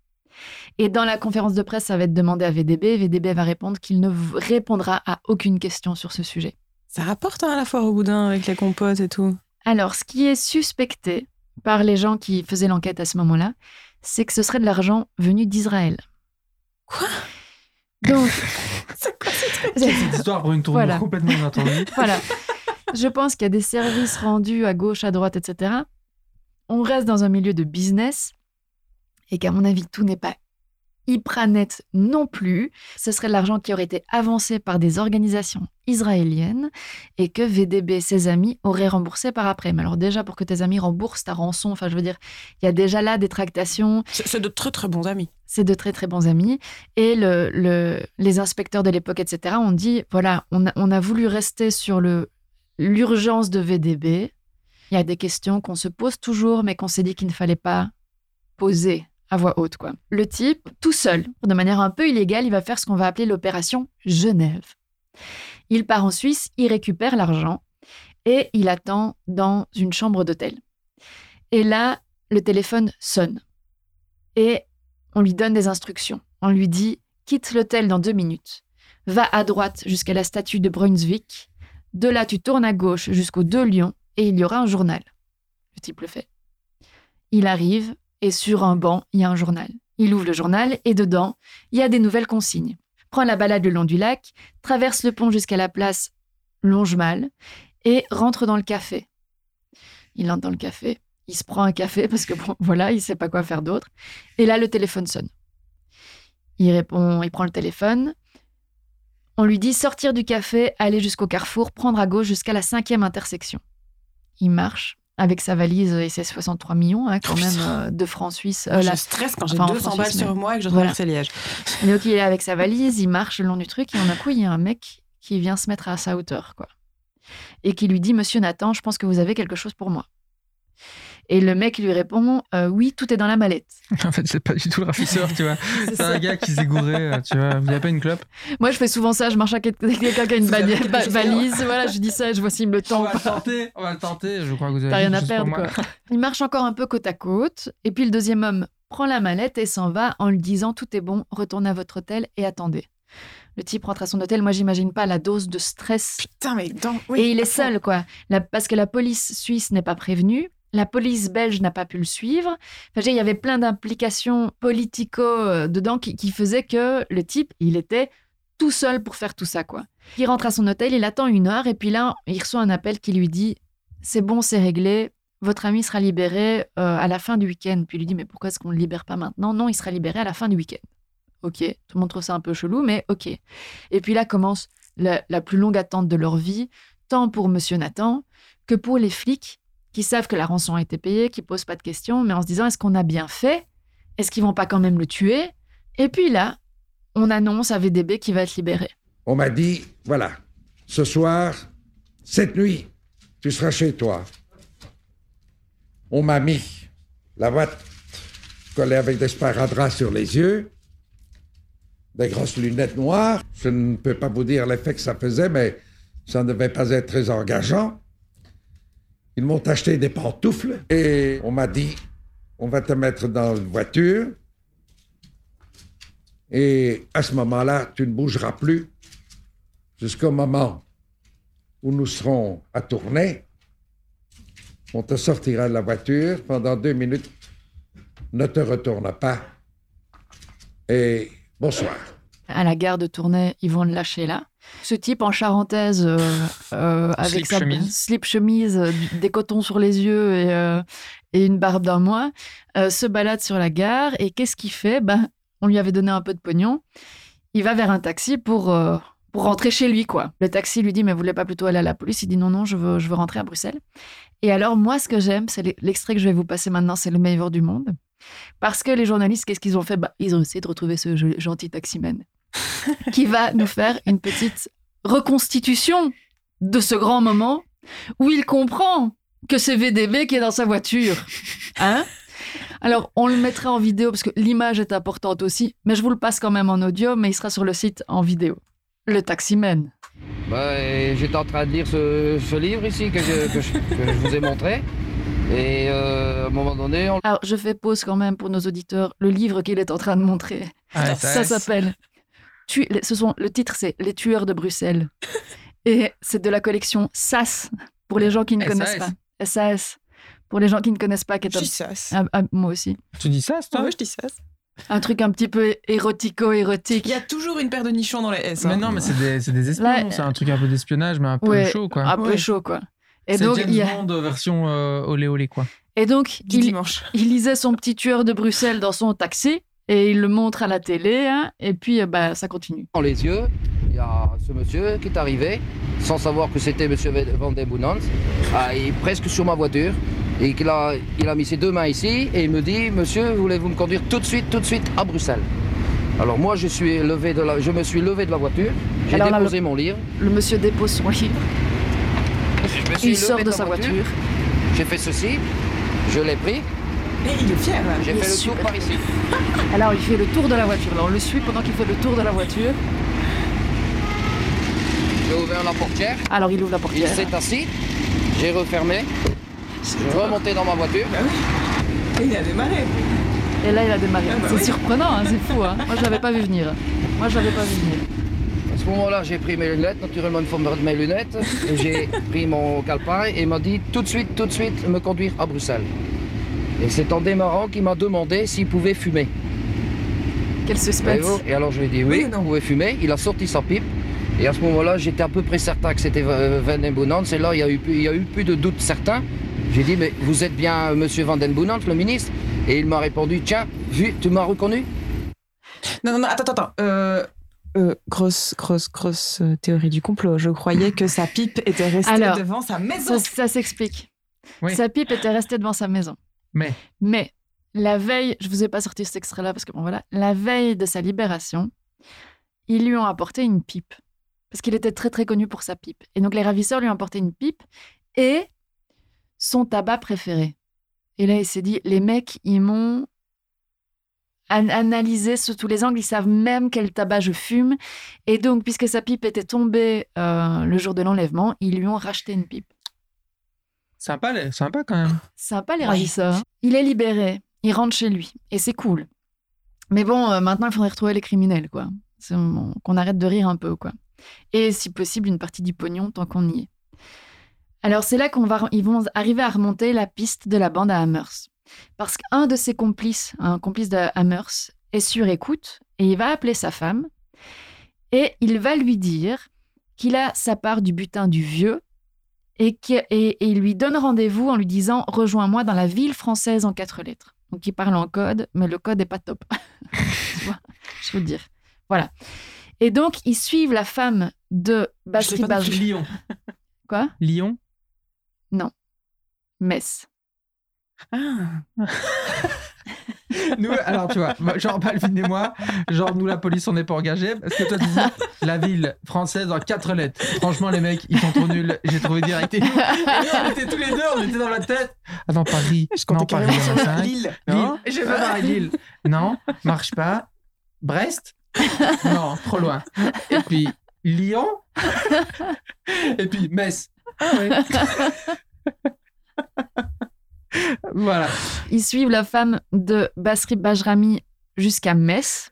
Et dans la conférence de presse, ça va être demandé à VDB. VDB va répondre qu'il ne répondra à aucune question sur ce sujet. Ça rapporte hein, à la foire au boudin avec les compotes et tout? Alors, ce qui est suspecté par les gens qui faisaient l'enquête à ce moment-là, c'est que ce serait de l'argent venu d'Israël. Quoi? Donc, C'est quoi Cette histoire prend une tournure Voilà. complètement inattendue. voilà. Je pense qu'il y a des services rendus à gauche, à droite, etc. On reste dans un milieu de business et qu'à mon avis, tout n'est pas hyper net non plus. Ce serait de l'argent qui aurait été avancé par des organisations israéliennes et que VDB, ses amis, auraient remboursé par après. Mais alors déjà, pour que tes amis remboursent ta rançon, enfin je veux dire, il y a déjà là des tractations. C'est de très très bons amis. C'est de très très bons amis. Et le, le- les inspecteurs de l'époque, etc., ont dit, voilà, on a, on a voulu rester sur l'urgence de VDB. Il y a des questions qu'on se pose toujours, mais qu'on s'est dit qu'il ne fallait pas poser à voix haute. Quoi. Le type, tout seul, de manière un peu illégale, il va faire ce qu'on va appeler l'opération Genève. Il part en Suisse, il récupère l'argent et il attend dans une chambre d'hôtel. Et là, le téléphone sonne. Et on lui donne des instructions. On lui dit quitte l'hôtel dans deux minutes, va à droite jusqu'à la statue de Brunswick, de là tu tournes à gauche jusqu'aux deux lions et il y aura un journal. Le type le fait. Il arrive et sur un banc, il y a un journal. Il ouvre le journal et dedans, il y a des nouvelles consignes. Prends la balade le long du lac, traverse le pont jusqu'à la place Longemal et rentre dans le café. Il entre dans le café, il se prend un café parce que bon, voilà, il sait pas quoi faire d'autre. Et là, le téléphone sonne. Il répond, il prend le téléphone. On lui dit sortir du café, aller jusqu'au carrefour, prendre à gauche jusqu'à la cinquième intersection. Il marche avec sa valise et ses 63 millions, hein, quand Oh, même, euh, de francs suisses. Euh, je la- stresse quand j'ai enfin, en 200 France, balles sur moi et que je Voilà. traverse Liège. Mais donc, il est avec sa valise, il marche le long du truc, et d'un coup, il y a un mec qui vient se mettre à sa hauteur, quoi. Et qui lui dit Monsieur Nathan, je pense que vous avez quelque chose pour moi. Et le mec lui répond Euh, Oui, tout est dans la mallette. En fait, c'est pas du tout le rafisseur, tu vois. C'est un gars qui s'est gouré, euh, tu vois. Il n'y a pas une clope. Moi, je fais souvent ça, je marche avec quelqu'un qui a une Vous avez bali- quelque ba- chose valise, voilà, je dis ça, je vois s'il me le On tend. va le tenter, on va le tenter. Je crois que vous avez T'as rien à perdre, quoi. Il marche encore un peu côte à côte, et puis le deuxième homme prend la mallette et s'en va en lui disant Tout est bon, retournez à votre hôtel et attendez. Le type rentre à son hôtel. Moi, j'imagine pas la dose de stress Putain, mais dans. oui, et il est seul, quoi. La- parce que la police suisse n'est pas prévenue. La police belge n'a pas pu le suivre. Il y avait plein d'implications politico euh, dedans qui, qui faisaient que le type, il était tout seul pour faire tout ça, quoi. Il rentre à son hôtel, il attend une heure, et puis là, il reçoit un appel qui lui dit C'est bon, c'est réglé, votre ami sera libéré euh, à la fin du week-end. Puis il lui dit Mais pourquoi est-ce qu'on ne le libère pas maintenant? Non, il sera libéré à la fin du week-end. Ok, tout le monde trouve ça un peu chelou, mais ok. Et puis là commence la, la plus longue attente de leur vie, tant pour Monsieur Nathan que pour les flics qui savent que la rançon a été payée, qui posent pas de questions, mais en se disant est-ce qu'on a bien fait? Est-ce qu'ils vont pas quand même le tuer? Et puis là, on annonce à VDB qu'il va être libéré. On m'a dit, voilà, ce soir, cette nuit, tu seras chez toi. On m'a mis la boîte collée avec des sparadraps sur les yeux, des grosses lunettes noires. Je ne peux pas vous dire l'effet que ça faisait, mais ça ne devait pas être très engageant. Ils m'ont acheté des pantoufles et on m'a dit on va te mettre dans une voiture et à ce moment-là, tu ne bougeras plus jusqu'au moment où nous serons à tourner. On te sortira de la voiture pendant deux minutes. Ne te retourne pas. Et bonsoir. À la gare de Tournai, ils vont le lâcher là. Ce type en charentaise, euh, euh, avec Slip sa chemise. slip chemise, euh, des cotons sur les yeux et, euh, et une barbe d'un mois, se balade sur la gare. Et qu'est-ce qu'il fait? Ben, On lui avait donné un peu de pognon. Il va vers un taxi pour, pour rentrer chez lui. quoi. Le taxi lui dit Mais vous voulez pas plutôt aller à la police? Il dit Non, non, je veux, je veux rentrer à Bruxelles. Et alors, moi, ce que j'aime, c'est l'extrait que je vais vous passer maintenant c'est le meilleur du monde. Parce que les journalistes, qu'est-ce qu'ils ont fait? Bah, Ils ont essayé de retrouver ce gentil taximène qui va nous faire une petite reconstitution de ce grand moment où il comprend que c'est VDB qui est dans sa voiture. Hein? Alors, on le mettra en vidéo parce que l'image est importante aussi, mais je vous le passe quand même en audio, mais il sera sur le site en vidéo. Le taximène. Bah, J'étais en train de lire ce, ce livre ici que je, que je- que je vous ai montré. Et euh, à un moment donné, on... Alors, je fais pause quand même pour nos auditeurs. Le livre qu'il est en train de montrer, Ah, ça s'appelle. Tu- ce sont, le titre, c'est Les tueurs de Bruxelles. Et c'est de la collection SAS, pour les gens qui ne SAS. connaissent pas. SAS. Pour les gens qui ne connaissent pas, qui est Je dis ah, ah, moi aussi. Tu dis Ah toi? Ouais, je dis ça. Un truc un petit peu érotico-érotique. Il y a toujours une paire de nichons dans les S. hein. Mais non, mais c'est des, c'est des espions. Là, c'est un truc un peu d'espionnage, mais un peu Ouais, chaud, quoi. Un peu Ouais. chaud, quoi. Et c'est donc, James il y a- Bond version euh, olé olé, quoi. et donc Du il, dimanche. il lisait son petit tueur de Bruxelles dans son taxi et il le montre à la télé. hein, et puis, euh, bah, ça continue. dans les yeux, il y a ce monsieur qui est arrivé, sans savoir que c'était monsieur Van den ah, est presque sur ma voiture. Et qu'il a, il a mis ses deux mains ici et il me dit Monsieur, voulez-vous me conduire tout de suite, tout de suite à Bruxelles? Alors moi, je, suis levé de la, je me suis levé de la voiture, j'ai là, déposé mon livre. Le monsieur dépose son livre, je me suis il levé sort de sa voiture. J'ai fait ceci, je l'ai pris, Et il est fier là. j'ai Il fait le tour par ici. Alors, il fait le tour de la voiture. Là, on le suit pendant qu'il fait le tour de la voiture. J'ai ouvert la portière, Alors, il ouvre la il portière. s'est assis, j'ai refermé, je suis remonté dans ma voiture. Bah oui. Et il a démarré. Et là, il a démarré. Ah bah c'est oui. surprenant, hein, c'est fou. hein. Moi, je l'avais pas vu venir. Moi, je l'avais pas vu venir. À ce moment-là, j'ai pris mes lunettes, naturellement une forme de mes lunettes, et j'ai pris mon calepin et il m'a dit tout de suite, tout de suite, me conduire à Bruxelles. Et c'est en démarrant qu'il m'a demandé s'il pouvait fumer. Quel suspense. Et alors je lui ai dit oui, Oui ou non vous pouvez fumer. Il a sorti sa pipe. Et à ce moment-là, j'étais à peu près certain que c'était euh, Van den Boenant. Et là, il y a eu, plus- il y a eu plus de doute certain. J'ai dit, mais vous êtes bien Monsieur Van den le ministre Et il m'a répondu, tiens, vu, tu m'as reconnu Non, non, non, attends, attends. Euh, euh, grosse, grosse, grosse euh, théorie du complot. Je croyais que sa pipe était restée Alors, devant sa maison. Ça, ça s'explique. Oui. Sa pipe était restée devant sa maison. Mais Mais la veille, je vous ai pas sorti cet extrait-là parce que bon voilà, la veille de sa libération, ils lui ont apporté une pipe parce qu'il était très très connu pour sa pipe. Et donc les ravisseurs lui ont apporté une pipe et son tabac préféré. Et là, il s'est dit, les mecs, ils m'ont an- analysé sous tous les angles, ils savent même quel tabac je fume. Et donc, puisque sa pipe était tombée euh, le jour de l'enlèvement, ils lui ont racheté une pipe. Sympa, les- sympa quand même. Sympa les Oui. ravisseurs. Il est libéré, il rentre chez lui et c'est cool. Mais bon, euh, maintenant il faudrait retrouver les criminels, quoi. Qu'on arrête de rire un peu, quoi. Et si possible, une partie du pognon tant qu'on y est. Alors c'est là qu'on va, ils vont arriver à remonter la piste de la bande à Hammers. Parce qu'un de ses complices, un complice de Hammers, est sur écoute et il va appeler sa femme et il va lui dire qu'il a sa part du butin du vieux et, qui- et- et il lui donne rendez-vous en lui disant Rejoins-moi dans la ville française en quatre lettres. Donc il parle en code, mais le code n'est pas top. Je veux dire. Voilà. Et donc ils suivent la femme de Baj- Lyon. Quoi? Lyon? Metz. Ah. Nous, alors tu vois, genre Balvin et moi, genre nous la police on n'est pas engagés parce que toi tu dis la ville française en quatre lettres. Franchement les mecs ils sont trop nuls, j'ai trouvé direct. Et nous, on était tous les deux, on était dans la tête. Attends Paris, Je non Paris sur a cinq. Lille. Lille, je pas Paris Lille. Non, marche pas. Brest, non trop loin. Et puis Lyon, et puis Metz. Ah ouais. Voilà. Ils suivent la femme de Basri Bajrami jusqu'à Metz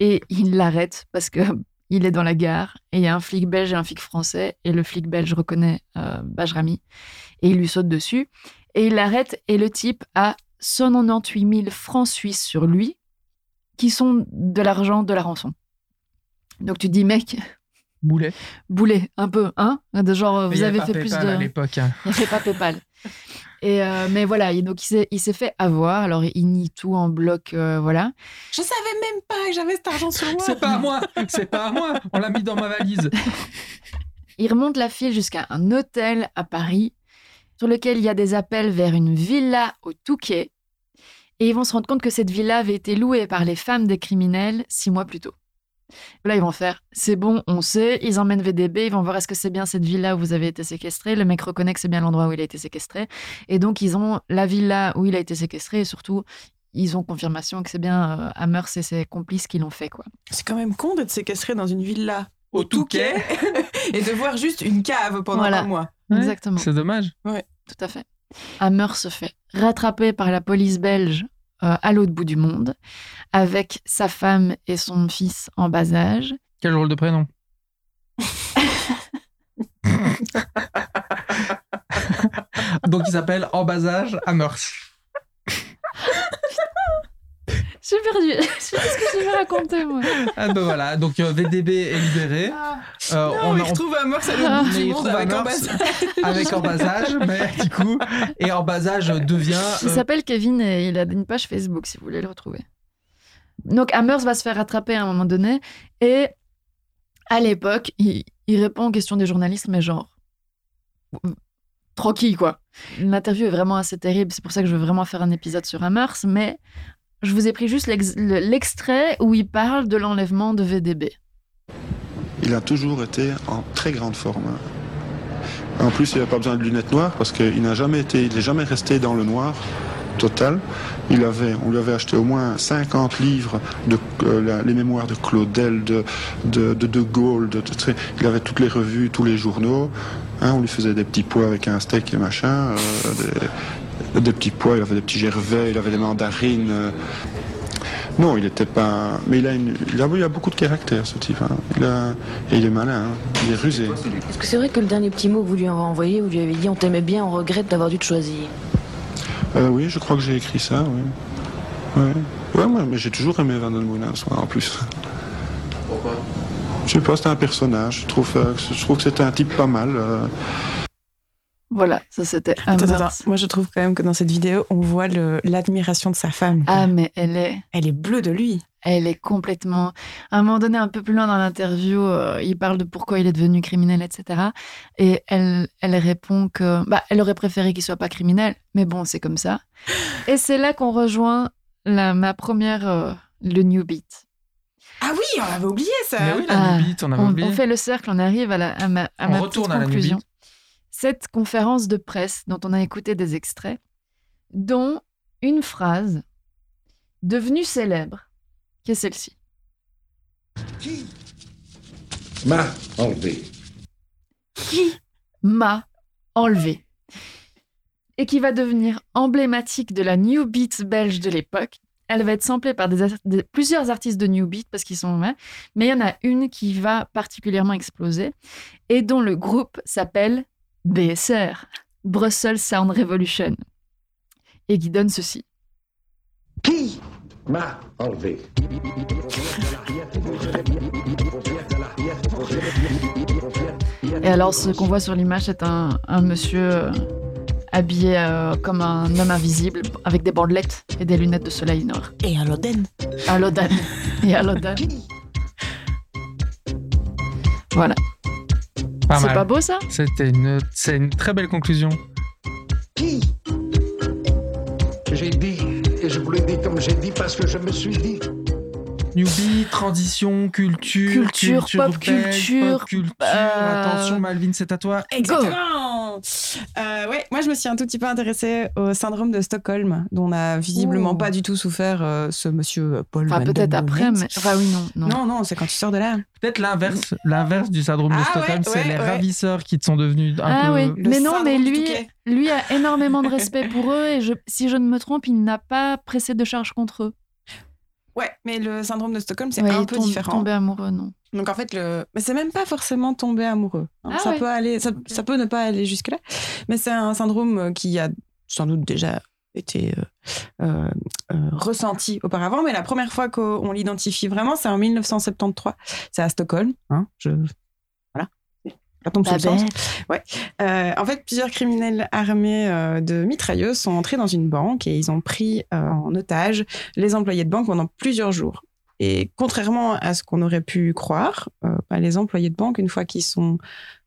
et ils l'arrêtent parce que il est dans la gare et il y a un flic belge et un flic français et le flic belge reconnaît euh, Bajrami et il lui saute dessus et il l'arrête et le type a 198 000 francs suisses sur lui qui sont de l'argent de la rançon. Donc tu te dis mec, Boulet. boulet un peu, hein? De genre Mais vous avez pas fait plus PayPal à de l'époque. hein. il n'y avait pas PayPal. Et euh, mais voilà, et donc il s'est, il s'est fait avoir. Alors il nie tout en bloc, euh, voilà. Je savais même pas que j'avais cet argent sur moi. C'est pas à moi, c'est pas à moi. On l'a mis dans ma valise. Il remonte la file jusqu'à un hôtel à Paris, sur lequel il y a des appels vers une villa au Touquet. Et ils vont se rendre compte que cette villa avait été louée par les femmes des criminels six mois plus tôt. Là, ils vont faire, c'est bon, on sait, ils emmènent VDB, ils vont voir est-ce que c'est bien cette villa où vous avez été séquestré. Le mec reconnaît que c'est bien l'endroit où il a été séquestré. Et donc, ils ont la villa où il a été séquestré et surtout, ils ont confirmation que c'est bien euh, Hammers et ses complices qui l'ont fait, quoi. C'est quand même con d'être séquestré dans une villa Au Touquet. et de voir juste une cave pendant Voilà. un mois. Ouais. Exactement. C'est dommage. Tout à fait. Hammer se fait rattraper par la police belge euh, à l'autre bout du monde, avec sa femme et son fils en bas âge. Quel drôle de prénom. Donc il s'appelle en bas âge Hammers. J'ai perdu. Je sais pas ce que je vais raconter, moi. Ah ben voilà, donc euh, VDB est libéré. Euh, Non, on, il on- retrouve un morse à Ah. l'autre bout mais du il monde avec bazar. avec en bas âge, mais du coup, et en bas âge devient. Il euh, s'appelle Kevin et il a une page Facebook si vous voulez le retrouver. Donc Hammers va se faire rattraper à un moment donné et à l'époque, il, il répond aux questions des journalistes, mais genre tranquille quoi. L'interview est vraiment assez terrible, c'est pour ça que je veux vraiment faire un épisode sur Hammers, mais je vous ai pris juste l'ex- le- l'extrait où il parle de l'enlèvement de VDB. Il a toujours été en très grande forme. En plus, il n'a pas besoin de lunettes noires parce qu'il n'a jamais été, il n'est jamais resté dans le noir total. Il avait, on lui avait acheté au moins 50 livres de euh, les mémoires de Claudel, de de, Gaulle. De- il avait toutes les revues, tous les journaux. Hein, on lui faisait des petits pois avec un steak et machin. euh, des, des petits pois. Il avait des petits gervais. Il avait des mandarines. euh. Non, il n'était pas. Mais il a, une... il, a, il a beaucoup de caractère, ce type. hein. Il a... Et il est malin, hein. il est rusé. Est-ce que c'est vrai que le dernier petit mot que vous lui avez envoyé, vous lui avez dit on t'aimait bien, on regrette d'avoir dû te choisir? Euh, oui, je crois que j'ai écrit ça, oui. Ouais, mais j'ai toujours aimé Van moi, en plus. Pourquoi? Je sais pas, c'était un personnage. Je trouve, euh, que- je trouve que c'était un type pas mal. euh. Voilà, ça c'était Attends, Hammers. attends. Moi, je trouve quand même que dans cette vidéo, on voit l'admiration de sa femme. Ah mais elle est Elle est bleue de lui. Elle est complètement. À un moment donné, un peu plus loin dans l'interview, euh, il parle de pourquoi il est devenu criminel, etc. Et elle, elle répond que, bah, elle aurait préféré qu'il soit pas criminel, mais bon, c'est comme ça. Et c'est là qu'on rejoint la, ma première, euh, le New Beat. Ah oui, on avait oublié ça. Mais oui, la Ah, on avait On, oublié. on fait le cercle, on arrive à, la, à ma, à On ma retourne à la conclusion. Cette conférence de presse dont on a écouté des extraits, dont une phrase devenue célèbre, qui est celle-ci. M'a enlevé? qui m'a enlevé? Et qui va devenir emblématique de la New Beat belge de l'époque. Elle va être samplée par des, ar- des- plusieurs artistes de New Beat parce qu'ils sont ouais, mais il y en a une qui va particulièrement exploser et dont le groupe s'appelle BSR, Brussels Sound Revolution, et qui donne ceci. Qui m'a enlevé? Et alors, ce qu'on voit sur l'image, c'est un, un monsieur euh, habillé euh, comme un homme invisible, avec des bandelettes et des lunettes de soleil noir. Et un Loden. À Lodan. Et à Lodan. Voilà. Pas C'est mal. pas beau ça C'était une, c'est une très belle conclusion. Qui J'ai dit, et je vous l'ai dit comme j'ai dit parce que je me suis dit. Newbie, transition, culture, Culture, pop belge, culture, pop culture. euh, Attention, Malvin, c'est à toi. Exactement. Euh, ouais, moi je me suis un tout petit peu intéressée au syndrome de Stockholm, dont n'a visiblement Ouh. pas du tout souffert euh, ce monsieur Paul Enfin, peut-être après, mais. Enfin, oui, non. Non. Non, non, c'est quand tu sors de là. Peut-être l'inverse, l'inverse du syndrome de Ah, Stockholm, ouais, c'est ouais, les ouais. ravisseurs qui te sont devenus un Ah peu. oui. Le Mais non, mais lui, lui a énormément de respect pour eux et je, si je ne me trompe, il n'a pas pressé de charge contre eux. Ouais, mais le syndrome de Stockholm, c'est Ouais, un il peu tombe- différent. Tombé amoureux, non. Donc en fait, le... mais c'est même pas forcément tomber amoureux. hein. Ah ça ouais. peut aller, ça, ça peut ne pas aller jusque là, mais c'est un syndrome qui a sans doute déjà été euh, euh, euh, ressenti auparavant. Mais la première fois qu'on l'identifie vraiment, c'est en 1973. C'est à Stockholm. Hein, je... Voilà. Ça tombe sous le. Euh, en fait, plusieurs criminels armés de mitrailleuses sont entrés dans une banque et ils ont pris en otage les employés de banque pendant plusieurs jours. Et contrairement à ce qu'on aurait pu croire, euh, bah, les employés de banque, une fois qu'ils sont,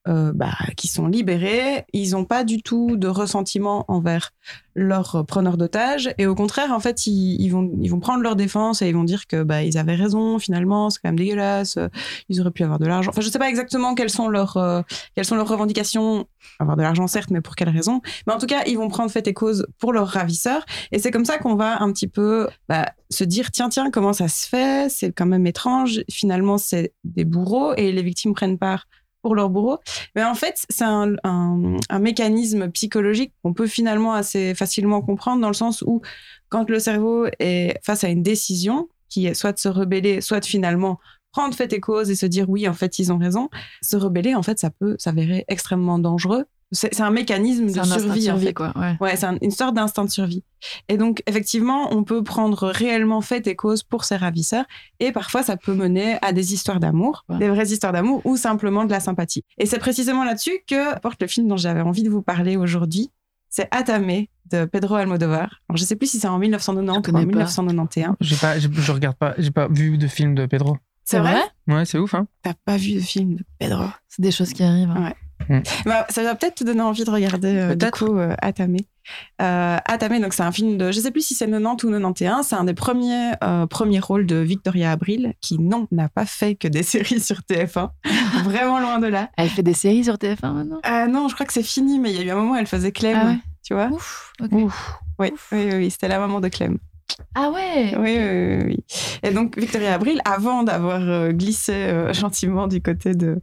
euh, bah, qu'ils sont libérés, ils n'ont pas du tout de ressentiment envers leurs preneurs d'otages. Et au contraire, en fait, ils, vont, ils vont prendre leur défense et ils vont dire que bah, ils avaient raison, finalement, c'est quand même dégueulasse, euh, ils auraient pu avoir de l'argent. Enfin, je ne sais pas exactement quelles sont leurs, euh, quelles sont leurs revendications. Avoir de l'argent, certes, mais pour quelles raisons Mais en tout cas, ils vont prendre fait et cause pour leurs ravisseurs. Et c'est comme ça qu'on va un petit peu bah, se dire tiens, tiens, comment ça se fait? C'est quand même étrange. Finalement, c'est des bourreaux et les victimes prennent part pour leurs bourreaux. Mais en fait, c'est un, un- un mécanisme psychologique qu'on peut finalement assez facilement comprendre dans le sens où quand le cerveau est face à une décision, qui est soit de se rebeller, soit de finalement prendre fait et cause et se dire oui, en fait, ils ont raison, se rebeller, en fait, ça peut s'avérer extrêmement dangereux. C'est un mécanisme de un survie, en survie, fait. quoi. Ouais. Ouais, c'est un- une sorte d'instinct de survie. Et donc, effectivement, on peut prendre réellement fait et cause pour ses ravisseurs. Et parfois, ça peut mener à des histoires d'amour, Ouais. des vraies histoires d'amour ou simplement de la sympathie. Et c'est précisément là-dessus que porte le film dont j'avais envie de vous parler aujourd'hui. C'est Atame de Pedro Almodovar. Alors, je sais plus si c'est en 1990 ou en pas. 1991. J'ai pas, je regarde pas, j'ai pas vu de film de Pedro. C'est vrai? Ouais, c'est ouf, hein. T'as pas vu de film de Pedro? C'est des choses qui arrivent. hein. Ouais. Bah, ça va peut-être te donner envie de regarder euh, du coup euh, Atame. Euh, Atame, donc c'est un film de, je sais plus si c'est 90 ou 91, c'est un des premiers euh, premiers rôles de Victoria Abril, qui non n'a pas fait que des séries sur TF1, vraiment loin de là. Elle fait des séries sur TF1 maintenant? Ah non, je crois que c'est fini, mais il y a eu un moment où elle faisait Clem, Ah ouais? tu vois? Ouf. ok. Oui, oui, oui, oui, c'était la maman de Clem. Ah ouais Oui, oui, oui. Et donc Victoria Abril, avant d'avoir euh, glissé euh, gentiment du côté de,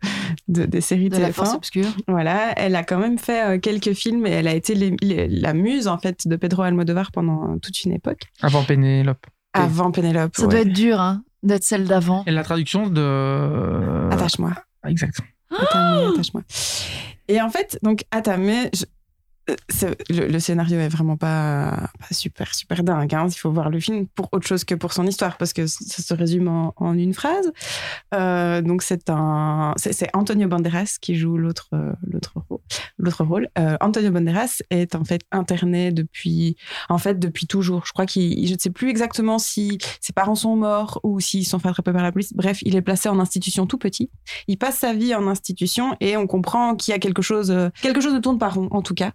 de- des séries De la TF1, force obscure. Voilà, elle a quand même fait euh, quelques films et elle a été les- les- la muse en fait de Pedro Almodovar pendant toute une époque. Avant Pénélope. Avant Pénélope. Ça ouais. doit être dur, hein, d'être celle d'avant. Et la traduction de. Attache-moi. Exact. Attache-moi. Et en fait, donc Atame, je- le, le scénario est vraiment pas, super super dingue. hein. Il faut voir le film pour autre chose que pour son histoire parce que ça se résume en, une phrase. Euh, donc c'est Antonio Banderas qui joue l'autre euh, l'autre rôle. Euh, Antonio Banderas est en fait interné depuis en fait depuis toujours. Je crois qu'il, je ne sais plus exactement si ses parents sont morts ou s'ils sont fait attraper par la police. Bref, il est placé en institution tout petit. Il passe sa vie en institution et on comprend qu'il y a quelque chose, euh, quelque chose ne tourne pas rond en tout cas.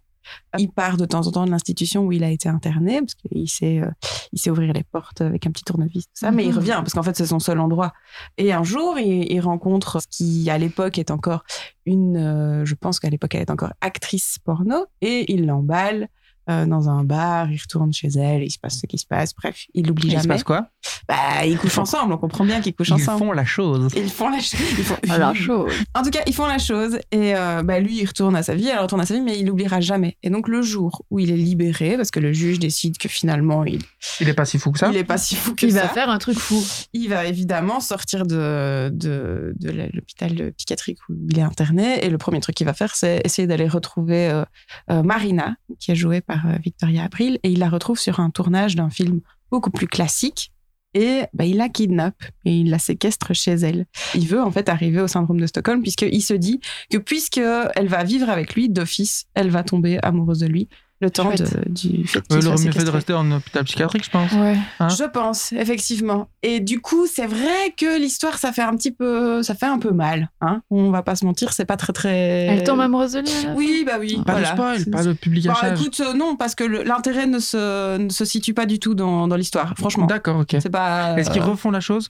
Il part de temps en temps de l'institution où il a été interné parce qu'il sait, euh, il sait ouvrir les portes avec un petit tournevis, tout ça. Mais il Mhm. revient parce qu'en fait c'est son seul endroit. Et un jour, il, il rencontre ce qui à l'époque est encore une, euh, je pense qu'à l'époque elle est encore actrice porno et il l'emballe. Euh, dans un bar, il retourne chez elle, il se passe ce qui se passe. Bref, il l'oublie Il se jamais. passe quoi? Bah, ils couchent ensemble, on comprend bien qu'ils couchent Ils ensemble. font la chose. Ils font la chose. Ils font... Alors chaud. En tout cas, ils font la chose et euh, bah, lui, il retourne à sa vie, elle retourne à sa vie, mais il l'oubliera jamais. Et donc, le jour où il est libéré, parce que le juge décide que finalement, il, Il est pas si fou que ça? il est pas si fou que Il ça, va faire un truc fou. il va évidemment sortir de, de, de la- l'hôpital psychiatrique où il est interné. Et le premier truc qu'il va faire, c'est essayer d'aller retrouver euh, euh, Marina, qui est jouée par euh, Victoria Abril. Et il la retrouve sur un tournage d'un film beaucoup plus classique. Et bah, il la kidnappe et il la séquestre chez elle. Il veut en fait arriver au syndrome de Stockholm puisqu'il se dit que puisque elle va vivre avec lui d'office, elle va tomber amoureuse de lui le temps de- du fait Ouais, qu'il aurait mieux fait de rester en hôpital psychiatrique, je pense. Ouais. Hein Je pense, effectivement. Et du coup, c'est vrai que l'histoire, ça fait un petit peu, ça fait un peu mal. Hein On va pas se mentir, c'est pas très très. Elle tombe amoureuse de lui Oui, bah oui. Pas voilà. de spoil, pas de Bah, publication. écoute, euh, non, parce que l'intérêt ne se, ne se situe pas du tout dans, dans l'histoire, franchement. D'accord, ok. C'est pas. Est-ce qu'ils euh, refont la chose?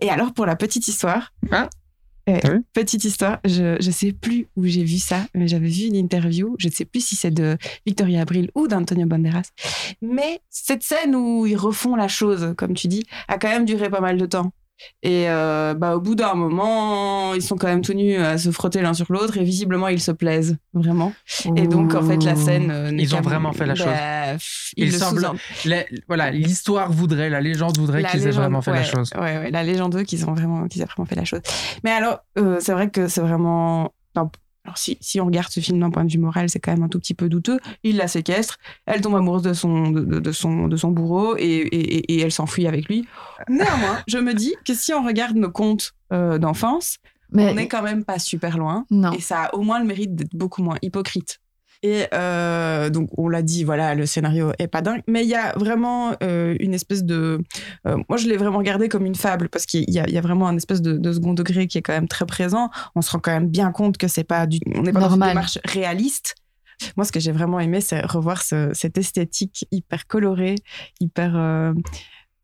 Et alors, pour la petite histoire, Hein T'as vu petite histoire, je ne sais plus où j'ai vu ça, mais j'avais vu une interview, je ne sais plus si c'est de Victoria Abril ou d'Antonio Banderas, mais cette scène où ils refont la chose, comme tu dis, a quand même duré pas mal de temps. Et euh, bah, au bout d'un moment, ils sont quand même tenus à se frotter l'un sur l'autre et visiblement ils se plaisent vraiment. Et donc en fait la scène, euh, Ils ont vraiment fait la chose. Bah, Il ils le semble-. La- voilà, l'histoire voudrait, la légende voudrait qu'ils aient vraiment fait la chose. Ouais, ouais, la légende veut qu'ils ont vraiment, qu'ils aient vraiment fait la chose. Mais alors, euh, c'est vrai que c'est vraiment. Alors, si, si on regarde ce film d'un point de vue moral, c'est quand même un tout petit peu douteux. Il la séquestre, elle tombe amoureuse de son, de, de- de son, de son bourreau et, et, et- et elle s'enfuit avec lui. Néanmoins, je me dis que si on regarde nos contes euh, d'enfance, Mais on n'est quand même pas super loin. non. Et ça a au moins le mérite d'être beaucoup moins hypocrite. Et euh, donc, on l'a dit, voilà, le scénario est pas dingue, mais il y a vraiment euh, une espèce de. euh, moi, je l'ai vraiment regardé comme une fable parce qu'il y, a- il y a vraiment un espèce de, de second degré qui est quand même très présent. On se rend quand même bien compte que c'est pas du, on n'est pas dans une démarche réaliste. Moi, ce que j'ai vraiment aimé, c'est revoir ce- cette esthétique hyper colorée, hyper.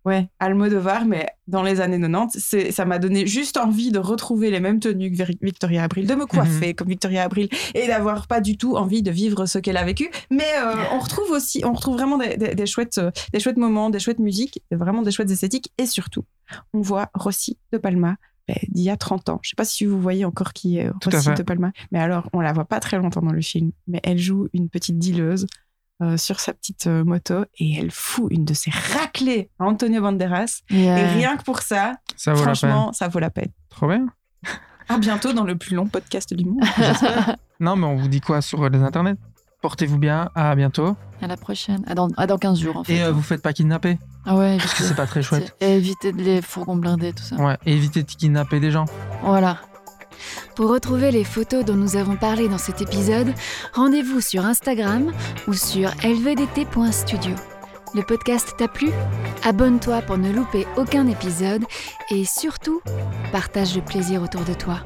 Ouais, Almodovar, mais dans les années 90, c'est, ça m'a donné juste envie de retrouver les mêmes tenues que Victoria Abril, de me coiffer comme Victoria Abril et d'avoir pas du tout envie de vivre ce qu'elle a vécu. Mais euh, on retrouve aussi, on retrouve vraiment des, des- des chouettes, euh, des chouettes moments, des chouettes musiques, vraiment des chouettes esthétiques. Et surtout, on voit Rossi de Palma ben, d'il y a 30 ans. Je sais pas si vous voyez encore qui est Rossi de Palma, mais alors on la voit pas très longtemps dans le film, mais elle joue une petite dealeuse euh, sur sa petite euh, moto et elle fout une de ses raclées à Antonio Banderas. Et, Et rien que pour ça, franchement, ça vaut la peine. Trop bien. À bientôt dans le plus long podcast du monde. Non, mais on vous dit quoi sur les internets? Portez-vous bien, à bientôt. À la prochaine. À dans, à dans 15 jours, en fait. Et euh, vous faites pas kidnapper, Ah ouais, parce que c'est pas très chouette. Et éviter de les fourgons blindés, tout ça. Ouais, et évitez de kidnapper des gens. Voilà. Pour retrouver les photos dont nous avons parlé dans cet épisode, rendez-vous sur Instagram ou sur lvdt.studio. Le podcast t'a plu? Abonne-toi pour ne louper aucun épisode et surtout, partage le plaisir autour de toi.